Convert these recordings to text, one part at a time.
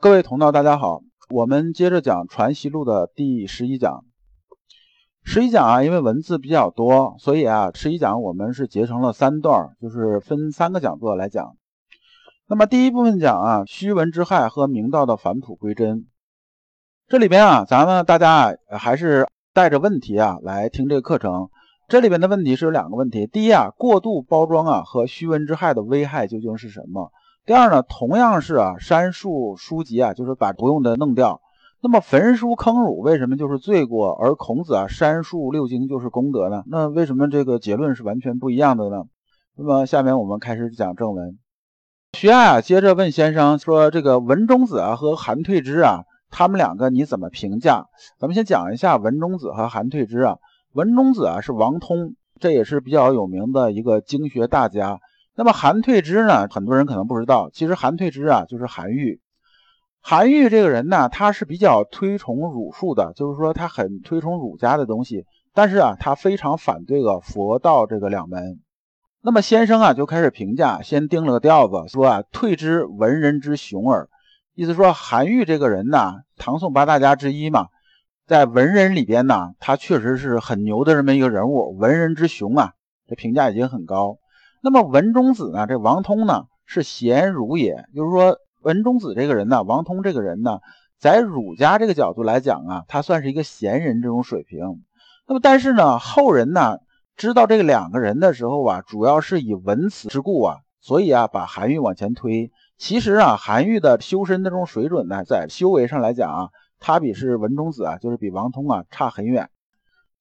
各位同道，大家好，我们接着讲《传习录》的第十一讲。十一讲啊，因为文字比较多，所以啊，十一讲我们是截成了三段，就是分三个讲座来讲。那么第一部分讲啊，虚文之害和明道的返璞归真。这里边啊，咱们大家啊，还是带着问题啊来听这个课程。这里边的问题是有两个问题：第一啊，过度包装啊和虚文之害的危害究竟是什么？第二呢，同样是啊，删树书籍啊，就是把不用的弄掉。那么焚书坑儒为什么就是罪过，而孔子啊删树六经就是功德呢？那为什么这个结论是完全不一样的呢？那么下面我们开始讲正文。徐爱啊接着问先生说：“这个文中子啊和韩退之啊，他们两个你怎么评价？”咱们先讲一下文中子和韩退之啊。文中子啊是王通，这也是比较有名的一个经学大家。那么韩退之呢？很多人可能不知道，其实韩退之啊就是韩愈。韩愈这个人呢，他是比较推崇儒术的，就是说他很推崇儒家的东西，但是啊，他非常反对个佛道这个两门。那么先生啊就开始评价，先定了个调子，说啊退之文人之雄耳，意思说韩愈这个人呢，唐宋八大家之一嘛，在文人里边呢，他确实是很牛的这么一个人物，文人之雄啊，这评价已经很高。那么文中子呢？这王通呢是贤儒也，就是说文中子这个人呢，王通这个人呢，在儒家这个角度来讲啊，他算是一个贤人这种水平。那么但是呢，后人呢知道这个两个人的时候啊，主要是以文辞之故啊，所以啊把韩愈往前推。其实啊，韩愈的修身的这种水准呢，在修为上来讲啊，他比是文中子啊，就是比王通啊差很远。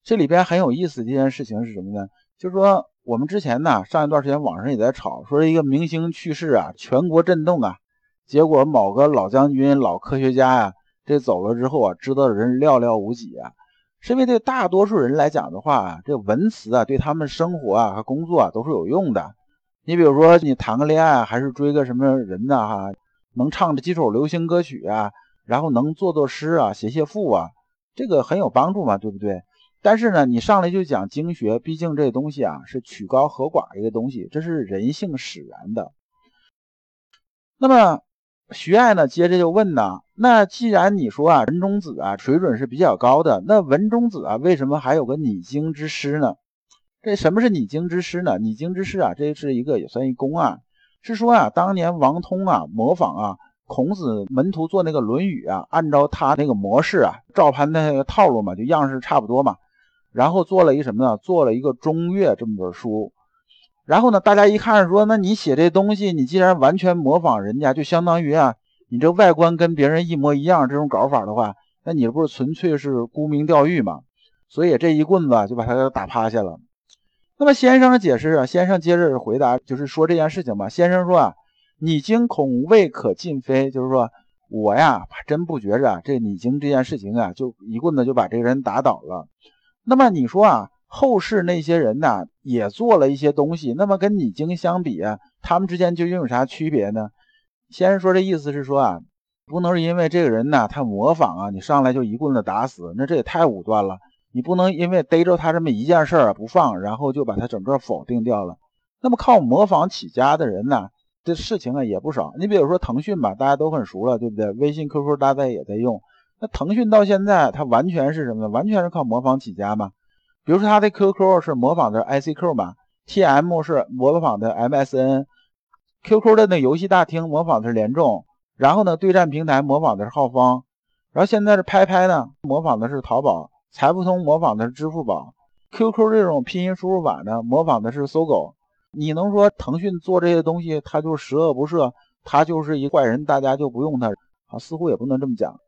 这里边很有意思的一件事情是什么呢？就是说。我们之前呢，上一段时间网上也在吵，说一个明星去世啊，全国震动啊。结果某个老将军、老科学家呀，这走了之后啊，知道的人寥寥无几啊。是因为对大多数人来讲的话，这文词啊，对他们生活啊和工作啊都是有用的。你比如说，你谈个恋爱还是追个什么人呢？哈，能唱这几首流行歌曲啊，然后能作作诗啊，写写赋啊，这个很有帮助嘛，对不对？但是呢，你上来就讲经学，毕竟这东西啊是曲高和寡一个东西，这是人性使然的。那么徐爱呢，接着就问呢，那既然你说啊文中子啊水准是比较高的，那文中子啊为什么还有个拟经之师呢？这什么是拟经之师呢？拟经之师啊，这是一个也算一公案，是说啊当年王通啊模仿啊孔子门徒做那个《论语》啊，按照他那个模式啊，照盘那个套路嘛，就样式差不多嘛。然后做了一什么呢？做了一个《中岳》这么本书。然后呢，大家一看说，那你写这东西，你既然完全模仿人家，就相当于啊，你这外观跟别人一模一样，这种搞法的话，那你不是纯粹是沽名钓誉吗？所以这一棍子就把他打趴下了。那么先生的解释啊，先生接着回答，就是说这件事情吧。先生说啊，你惊恐未可尽非，就是说我呀，真不觉着这拟经这件事情啊，就一棍子就把这个人打倒了。那么你说啊，后世那些人呢，也做了一些东西，那么跟你经相比啊，他们之间究竟有啥区别呢？先生说这意思是说啊，不能是因为这个人呢，他模仿啊，你上来就一棍子打死，那这也太武断了。你不能因为逮着他这么一件事儿不放，然后就把他整个否定掉了。那么靠模仿起家的人呢，这事情啊也不少。你比如说腾讯吧，大家都很熟了，对不对？微信、QQ 大家也在用。那腾讯到现在，它完全是什么呢？完全是靠模仿起家嘛。比如说，它的 QQ 是模仿的 ICQ 嘛，TM 是模仿的 MSN，QQ 的那游戏大厅模仿的是联众，然后呢，对战平台模仿的是浩方，然后现在是拍拍呢，模仿的是淘宝，财付通模仿的是支付宝，QQ 这种拼音输入法呢，模仿的是搜狗。你能说腾讯做这些东西，它就十恶不赦，它就是一坏人，大家就不用它？啊，似乎也不能这么讲。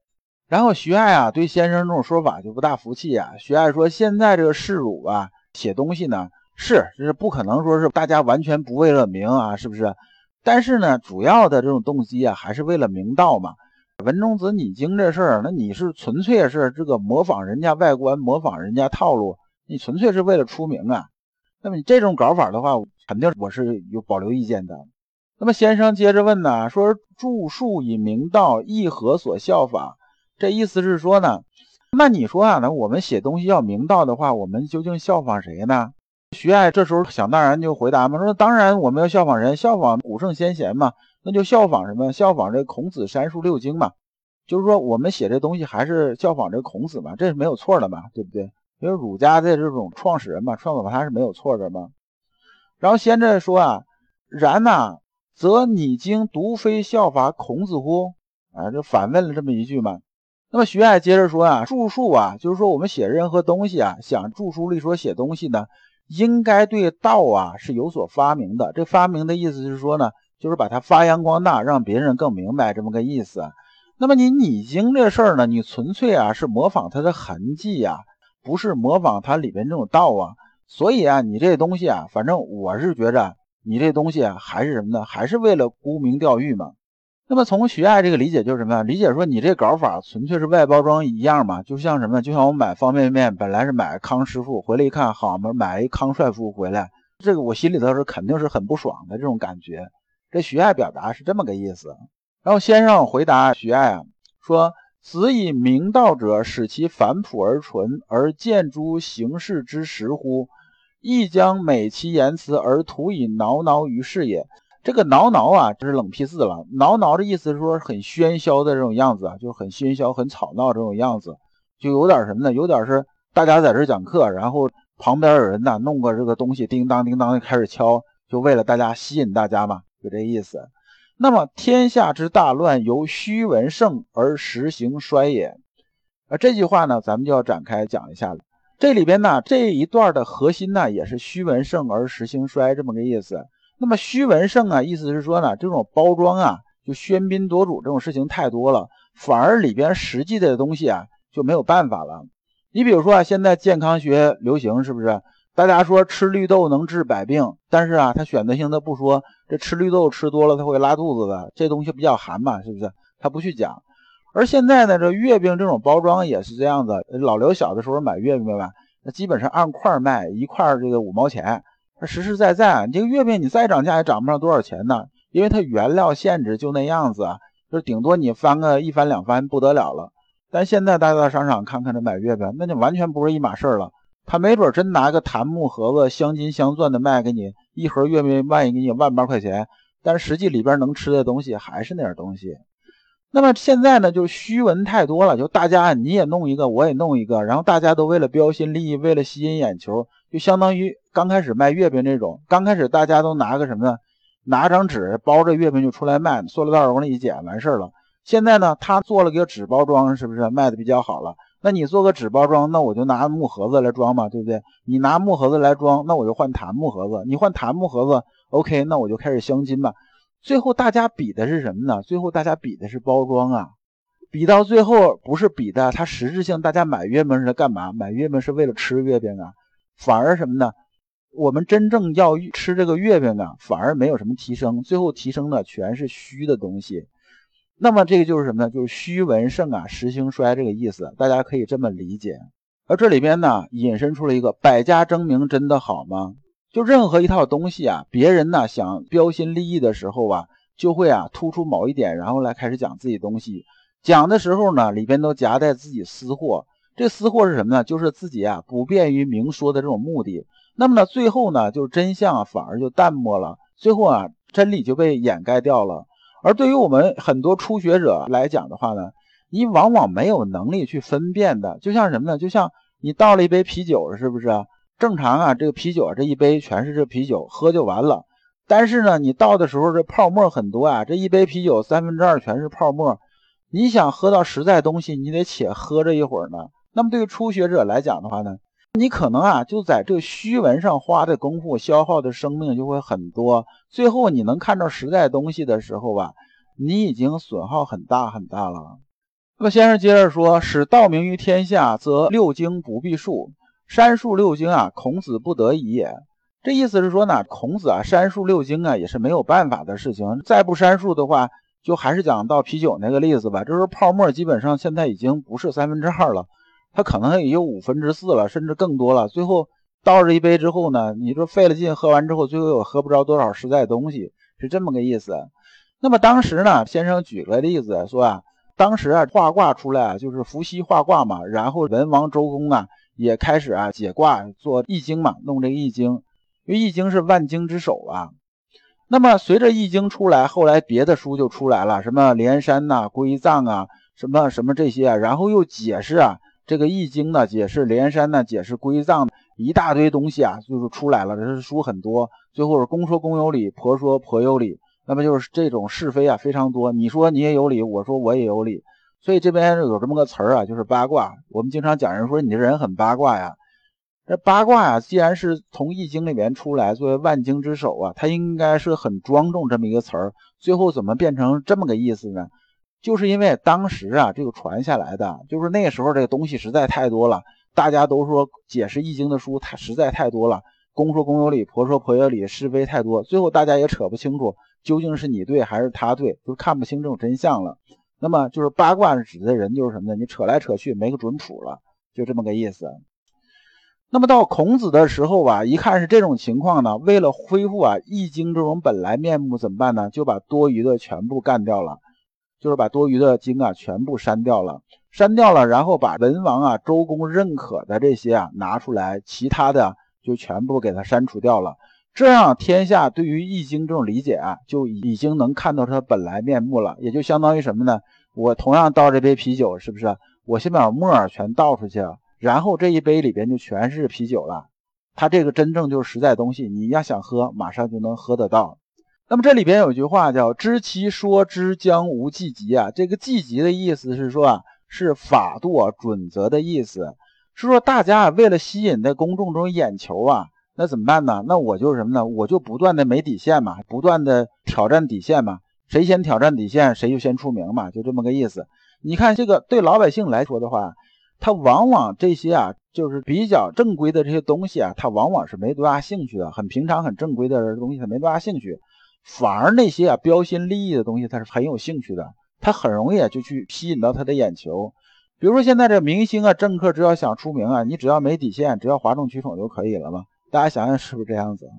然后徐爱啊，对先生这种说法就不大服气啊。徐爱说：“现在这个世儒啊，写东西呢，是就是不可能说是大家完全不为了名啊，是不是？但是呢，主要的这种动机啊，还是为了明道嘛。文中子拟经这事儿，那你是纯粹是这个模仿人家外观，模仿人家套路，你纯粹是为了出名啊。那么你这种搞法的话，肯定我是有保留意见的。那么先生接着问呢，说著述以明道，亦何所效法？”这意思是说呢，那你说啊，那我们写东西要明道的话，我们究竟效仿谁呢？徐爱这时候想当然就回答嘛，说当然我们要效仿人，效仿古圣先贤嘛，那就效仿什么？效仿这孔子删述六经嘛。就是说我们写这东西还是效仿这孔子嘛，这是没有错的嘛，对不对？因为儒家的这种创始人嘛，创造他是没有错的嘛。然后先着说啊，然呐，则你经独非效法孔子乎？啊，就反问了这么一句嘛。那么徐爱接着说啊，著述啊，就是说我们写任何东西啊，想著书立说写东西呢，应该对道啊是有所发明的。这发明的意思是说呢，就是把它发扬光大，让别人更明白这么个意思。那么你拟经这事儿呢，你纯粹啊是模仿它的痕迹呀，不是模仿它里边这种道啊。所以啊，你这东西啊，反正我是觉着你这东西啊，还是什么呢？还是为了沽名钓誉嘛。那么从徐爱这个理解就是什么呀？理解说你这搞法纯粹是外包装一样嘛，就像什么？就像我买方便面，本来是买康师傅，回来一看，好嘛，买一康帅傅回来，这个我心里头是肯定是很不爽的这种感觉。这徐爱表达是这么个意思。然后先生回答徐爱啊，说：“子以明道者，使其返朴而纯，而见诸形式之实乎？亦将美其言辞，而徒以挠挠于世也。”这个挠挠啊，这是冷僻字了。挠挠的意思是说很喧嚣的这种样子啊，就是很喧嚣、很吵闹这种样子，就有点什么呢？有点是大家在这讲课，然后旁边有人呢弄个这个东西，叮当叮当的开始敲，就为了大家吸引大家嘛，就这意思。那么天下之大乱，由虚文盛而实行衰也。啊，这句话呢，咱们就要展开讲一下了。这里边呢，这一段的核心呢，也是虚文盛而实行衰这么个意思。那么虚文盛啊，意思是说呢，这种包装啊，就喧宾夺主这种事情太多了，反而里边实际的东西啊就没有办法了。你比如说啊，现在健康学流行是不是？大家说吃绿豆能治百病，但是啊，他选择性的不说这吃绿豆吃多了他会拉肚子的，这东西比较寒嘛，是不是？他不去讲。而现在呢，这月饼这种包装也是这样子。老刘小的时候买月饼吧，那基本上按块卖，一块这个五毛钱。它实实在在，你这个月饼你再涨价也涨不上多少钱呢，因为它原料限制就那样子啊，就是顶多你翻个一翻两翻不得了了。但现在大家到商场看看这买月饼，那就完全不是一码事儿了。他没准真拿个檀木盒子镶金镶钻的卖给你，一盒月饼卖给你万八块钱，但实际里边能吃的东西还是那点东西。那么现在呢，就是虚文太多了，就大家你也弄一个，我也弄一个，然后大家都为了标新立异，为了吸引眼球，就相当于刚开始卖月饼这种，刚开始大家都拿个什么呢？拿张纸包着月饼就出来卖，塑料袋往里一捡完事儿了。现在呢，他做了个纸包装，是不是卖的比较好了？那你做个纸包装，那我就拿木盒子来装嘛，对不对？你拿木盒子来装，那我就换檀木盒子。你换檀木盒子，OK，那我就开始镶金吧。最后大家比的是什么呢？最后大家比的是包装啊，比到最后不是比的它实质性，大家买月饼是干嘛？买月饼是为了吃月饼啊，反而什么呢？我们真正要吃这个月饼啊，反而没有什么提升，最后提升的全是虚的东西。那么这个就是什么呢？就是虚文盛啊，实行衰这个意思，大家可以这么理解。而这里边呢，引申出了一个百家争鸣，真的好吗？就任何一套东西啊，别人呢想标新立异的时候啊，就会啊突出某一点，然后来开始讲自己东西。讲的时候呢，里边都夹带自己私货。这私货是什么呢？就是自己啊不便于明说的这种目的。那么呢，最后呢，就真相啊反而就淡漠了，最后啊真理就被掩盖掉了。而对于我们很多初学者来讲的话呢，你往往没有能力去分辨的。就像什么呢？就像你倒了一杯啤酒，是不是？正常啊，这个啤酒啊，这一杯全是这啤酒，喝就完了。但是呢，你倒的时候这泡沫很多啊，这一杯啤酒三分之二全是泡沫。你想喝到实在东西，你得且喝着一会儿呢。那么对于初学者来讲的话呢，你可能啊就在这虚文上花的功夫，消耗的生命就会很多。最后你能看到实在东西的时候吧，你已经损耗很大很大了。那么先生接着说：“使道明于天下，则六经不必述。”删述六经啊，孔子不得已也。这意思是说呢，孔子啊，删述六经啊，也是没有办法的事情。再不删述的话，就还是讲到啤酒那个例子吧。就是泡沫基本上现在已经不是三分之二了，它可能也有五分之四了，甚至更多了。最后倒着一杯之后呢，你说费了劲喝完之后，最后又喝不着多少实在东西，是这么个意思。那么当时呢，先生举个例子说啊，当时啊，画卦出来就是伏羲画卦嘛，然后文王周公啊。也开始啊解卦做易经嘛，弄这个易经，因为易经是万经之首啊。那么随着易经出来，后来别的书就出来了，什么连山呐、归藏啊，什么什么这些啊，然后又解释啊这个易经呢，解释连山呢，解释归藏，一大堆东西啊，就是出来了。这是书很多，最后是公说公有理，婆说婆有理，那么就是这种是非啊非常多。你说你也有理，我说我也有理，所以这边有这么个词儿啊，就是八卦。我们经常讲人说你这人很八卦呀。这八卦呀，既然是从易经里面出来，作为万经之首啊，它应该是很庄重这么一个词儿。最后怎么变成这么个意思呢？就是因为当时啊，这个传下来的，就是那时候这个东西实在太多了，大家都说解释易经的书它实在太多了，公说公有理，婆说婆有理，是非太多，最后大家也扯不清楚究竟是你对还是他对，就看不清这种真相了。那么就是八卦指的人就是什么呢？你扯来扯去没个准谱了，就这么个意思。那么到孔子的时候吧，一看是这种情况呢，为了恢复啊《易经》这种本来面目，怎么办呢？就把多余的全部干掉了，就是把多余的经啊全部删掉了，删掉了，然后把文王啊、周公认可的这些啊拿出来，其他的就全部给它删除掉了。这样天下对于《易经》这种理解啊，就已经能看到它本来面目了。也就相当于什么呢？我同样倒这杯啤酒，是不是？我先把沫儿全倒出去。然后这一杯里边就全是啤酒了，它这个真正就是实在东西，你要想喝，马上就能喝得到。那么这里边有句话叫“知其说之将无季极”啊，这个季极的意思是说啊，是法度啊准则的意思，是说大家为了吸引在公众中眼球啊，那怎么办呢？那我就是什么呢？我就不断的没底线嘛，不断的挑战底线嘛，谁先挑战底线，谁就先出名嘛，就这么个意思。你看这个对老百姓来说的话。他往往这些啊，就是比较正规的这些东西啊，他往往是没多大兴趣的。很平常、很正规的东西，他没多大兴趣。反而那些啊标新立异的东西，他是很有兴趣的。他很容易就去吸引到他的眼球。比如说现在这明星啊、政客，只要想出名啊，你只要没底线，只要哗众取宠就可以了嘛。大家想想是不是这样子？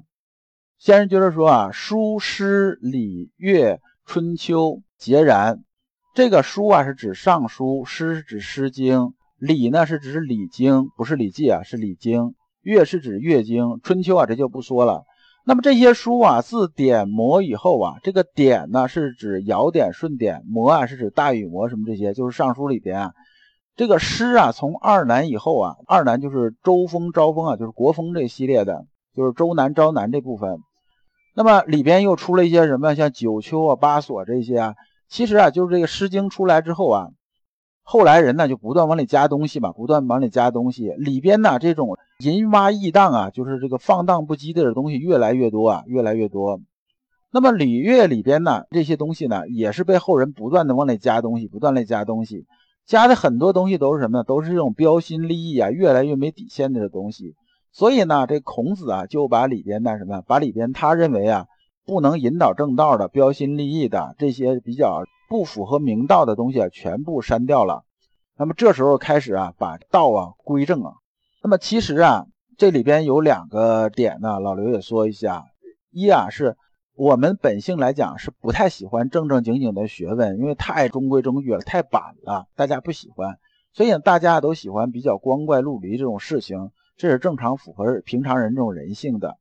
先生就是说啊，书、诗、礼、乐、春秋皆然。这个书啊是指《尚书》，诗是指《诗经》。礼呢是指《礼经》，不是《礼记》啊，是《礼经》。乐是指《乐经》。春秋啊，这就不说了。那么这些书啊，自典谟以后啊，这个点呢是指尧典、舜典，谟啊是指大禹谟什么这些，就是《尚书》里边啊。这个诗啊，从二南以后啊，二南就是周封、昭封啊，就是国风这系列的，就是周南、昭南这部分。那么里边又出了一些什么，像九丘啊、八索这些啊。其实啊，就是这个《诗经》出来之后啊。后来人呢就不断往里加东西嘛，不断往里加东西，里边呢这种淫洼异荡啊，就是这个放荡不羁的东西越来越多啊，越来越多。那么礼乐里边呢这些东西呢，也是被后人不断的往里加东西，不断的加东西，加的很多东西都是什么呢？都是这种标新立异啊，越来越没底线的东西。所以呢，这孔子啊就把里边的什么，把里边他认为啊不能引导正道的、标新立异的这些比较。不符合明道的东西啊，全部删掉了。那么这时候开始啊，把道啊归正啊。那么其实啊，这里边有两个点呢，老刘也说一下。一啊，是我们本性来讲是不太喜欢正正经经的学问，因为太中规中矩了，太板了，大家不喜欢。所以大家都喜欢比较光怪陆离这种事情，这是正常符合平常人这种人性的。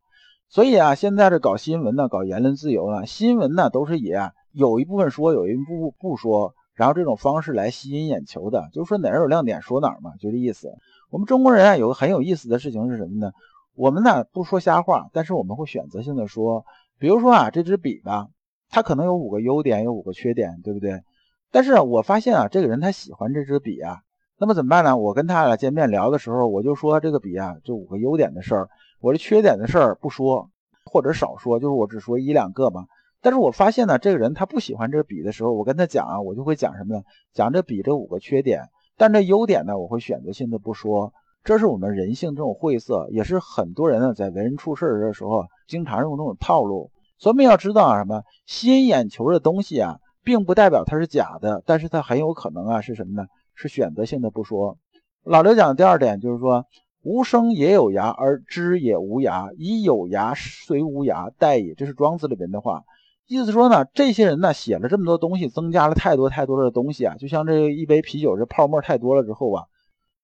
所以啊，现在这搞新闻呢，搞言论自由呢，新闻呢都是以啊。有一部分说，有一部分不说，然后这种方式来吸引眼球的，就是说哪儿有亮点说哪儿嘛，就这意思。我们中国人啊，有个很有意思的事情是什么呢？我们呢不说瞎话，但是我们会选择性的说，比如说啊，这支笔吧，它可能有五个优点，有五个缺点，对不对？但是我发现啊，这个人他喜欢这支笔啊，那么怎么办呢？我跟他俩见面聊的时候，我就说这个笔啊，这五个优点的事儿，我这缺点的事儿不说，或者少说，就是我只说一两个吧。但是我发现呢，这个人他不喜欢这笔的时候，我跟他讲啊，我就会讲什么呢？讲这笔这五个缺点，但这优点呢，我会选择性的不说。这是我们人性这种晦涩，也是很多人呢在为人处事的时候经常用那种套路。所以我们要知道啊，什么吸引眼球的东西啊，并不代表它是假的，但是它很有可能啊是什么呢？是选择性的不说。老刘讲第二点就是说，无声也有牙，而知也无牙，以有牙随无牙，殆矣。这是庄子里边的话。意思说呢，这些人呢写了这么多东西，增加了太多太多的东西啊，就像这一杯啤酒，这泡沫太多了之后啊，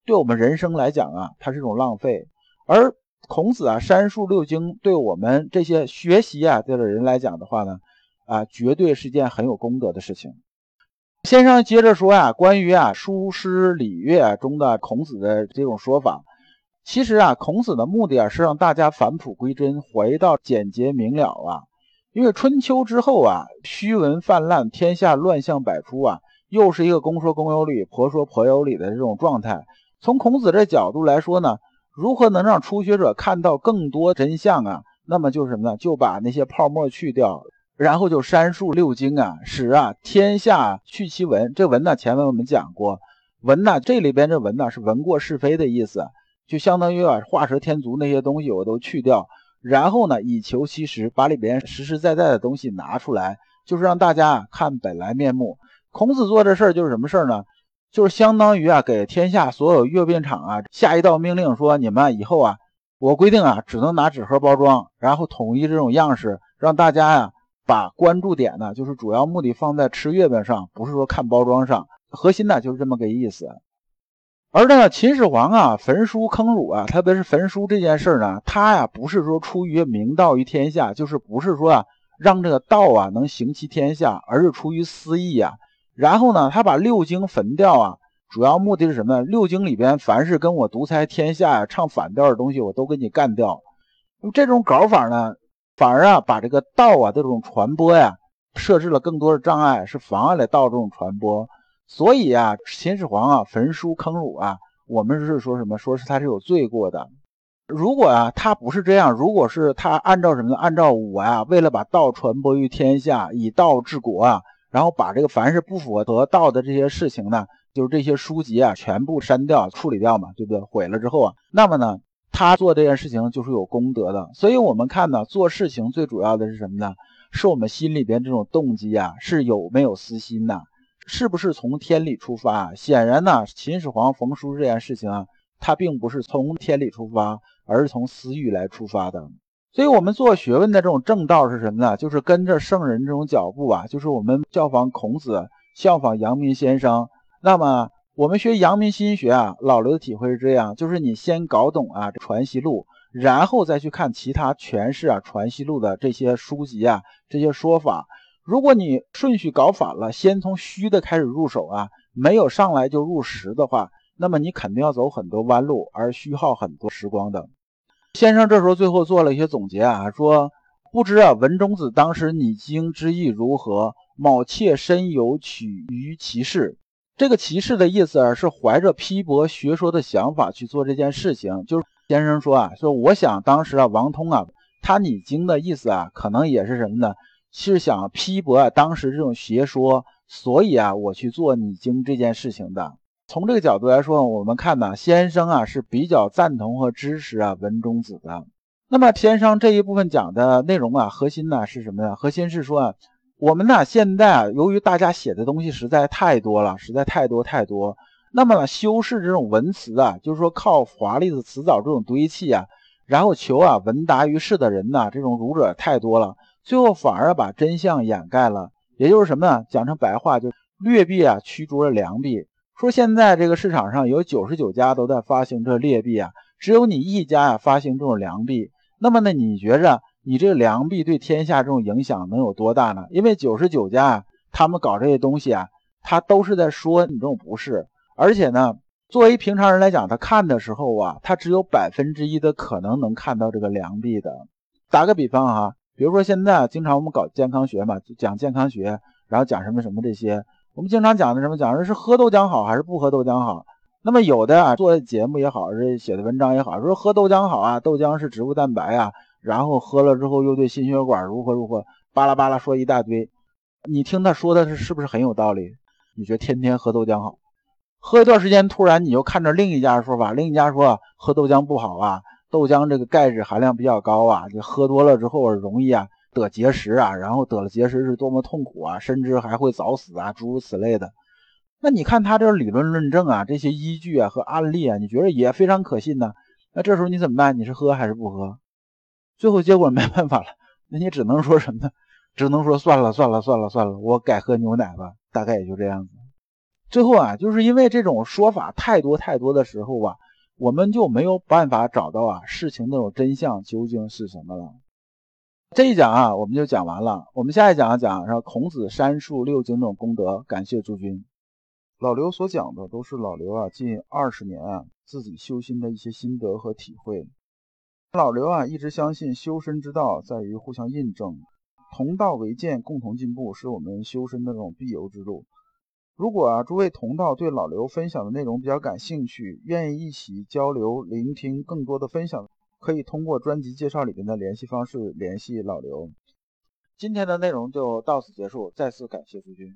对我们人生来讲啊，它是一种浪费。而孔子啊，删述六经，对我们这些学习啊的人来讲的话呢，啊，绝对是件很有功德的事情。先生接着说啊，关于啊书诗礼乐中的孔子的这种说法，其实啊，孔子的目的啊是让大家返璞归真，回到简洁明了啊。因为春秋之后啊，虚文泛滥，天下乱象百出啊，又是一个公说公有理，婆说婆有理的这种状态。从孔子这角度来说呢，如何能让初学者看到更多真相啊？那么就是什么呢？就把那些泡沫去掉。然后就删述六经啊，使啊天下去其文。这文呢，前面我们讲过，文呢这里边这文呢是闻过是非的意思，就相当于啊画蛇添足那些东西我都去掉，然后呢以求其实，把里边实实在在的东西拿出来，就是让大家看本来面目。孔子做这事儿就是什么事儿呢？就是相当于啊给天下所有阅兵场啊下一道命令，说你们以后啊，我规定啊只能拿纸盒包装，然后统一这种样式，让大家呀。把关注点呢，就是主要目的放在吃月饼上，不是说看包装上。核心呢就是这么个意思。而呢，秦始皇啊，焚书坑儒啊，特别是焚书这件事呢，他呀不是说出于明道于天下，就是不是说啊让这个道啊能行其天下，而是出于私意啊。然后呢，他把六经焚掉啊，主要目的是什么？六经里边凡是跟我独裁天下呀唱反调的东西，我都给你干掉。这种搞法呢？反而啊，把这个道啊这种传播呀，设置了更多的障碍，是妨碍了道这种传播。所以啊，秦始皇啊焚书坑儒啊，我们是说什么？说是他是有罪过的。如果啊他不是这样，如果是他按照什么呢？按照我呀，为了把道传播于天下，以道治国啊，然后把这个凡是不符合道的这些事情呢，就是这些书籍啊，全部删掉、处理掉嘛，对不对？毁了之后啊，那么呢？他做这件事情就是有功德的，所以我们看呢，做事情最主要的是什么呢？是我们心里边这种动机啊，是有没有私心呢？是不是从天理出发？显然呢，秦始皇焚书这件事情啊，他并不是从天理出发，而是从私欲来出发的。所以，我们做学问的这种正道是什么呢？就是跟着圣人这种脚步啊，就是我们效仿孔子，效仿阳明先生。那么。我们学阳明心学啊，老刘的体会是这样：就是你先搞懂啊《传习录》，然后再去看其他诠释啊《传习录》的这些书籍啊、这些说法。如果你顺序搞反了，先从虚的开始入手啊，没有上来就入实的话，那么你肯定要走很多弯路，而虚耗很多时光的。先生这时候最后做了一些总结啊，说：不知啊文中子当时拟经之意如何？某妾身有取于其事。这个骑士的意思啊，是怀着批驳学说的想法去做这件事情。就是先生说啊，说我想当时啊，王通啊，他拟经的意思啊，可能也是什么呢？是想批驳啊当时这种学说，所以啊，我去做拟经这件事情的。从这个角度来说，我们看呢，先生啊是比较赞同和支持啊文中子的。那么先生这一部分讲的内容啊，核心呢是什么呀？核心是说啊。我们呢，现在啊，由于大家写的东西实在太多了，实在太多太多，那么呢，修饰这种文辞啊，就是说靠华丽的辞藻这种堆砌啊，然后求啊文达于世的人呢，这种儒者太多了，最后反而把真相掩盖了。也就是什么呢？讲成白话，就劣币啊驱逐了良币。说现在这个市场上有九十九家都在发行这劣币啊，只有你一家啊发行这种良币。那么呢，你觉着？你这个良币对天下这种影响能有多大呢？因为九十九家啊，他们搞这些东西啊，他都是在说你这种不是。而且呢，作为平常人来讲，他看的时候啊，他只有百分之一的可能能看到这个良币的。打个比方哈，比如说现在经常我们搞健康学嘛，就讲健康学，然后讲什么什么这些，我们经常讲的什么讲的是喝豆浆好还是不喝豆浆好？那么有的啊，做的节目也好，是写的文章也好，说喝豆浆好啊，豆浆是植物蛋白啊。然后喝了之后又对心血管如何如何巴拉巴拉说一大堆，你听他说的是是不是很有道理？你觉得天天喝豆浆好？喝一段时间，突然你又看着另一家说法，另一家说喝豆浆不好啊，豆浆这个钙质含量比较高啊，就喝多了之后容易啊得结石啊，然后得了结石是多么痛苦啊，甚至还会早死啊，诸如此类的。那你看他这理论论证啊，这些依据啊和案例啊，你觉得也非常可信呢？那这时候你怎么办？你是喝还是不喝？最后结果没办法了，那你只能说什么呢？只能说算了算了算了算了，我改喝牛奶吧。大概也就这样子。最后啊，就是因为这种说法太多太多的时候啊，我们就没有办法找到啊事情那种真相究竟是什么了。这一讲啊，我们就讲完了。我们下一讲讲说孔子删述六经这种功德，感谢诸君。老刘所讲的都是老刘啊近二十年啊自己修心的一些心得和体会。老刘啊一直相信修身之道在于互相印证，同道为鉴，共同进步是我们修身的这种必由之路。如果啊诸位同道对老刘分享的内容比较感兴趣，愿意一起交流、聆听更多的分享，可以通过专辑介绍里面的联系方式联系老刘。今天的内容就到此结束，再次感谢诸君。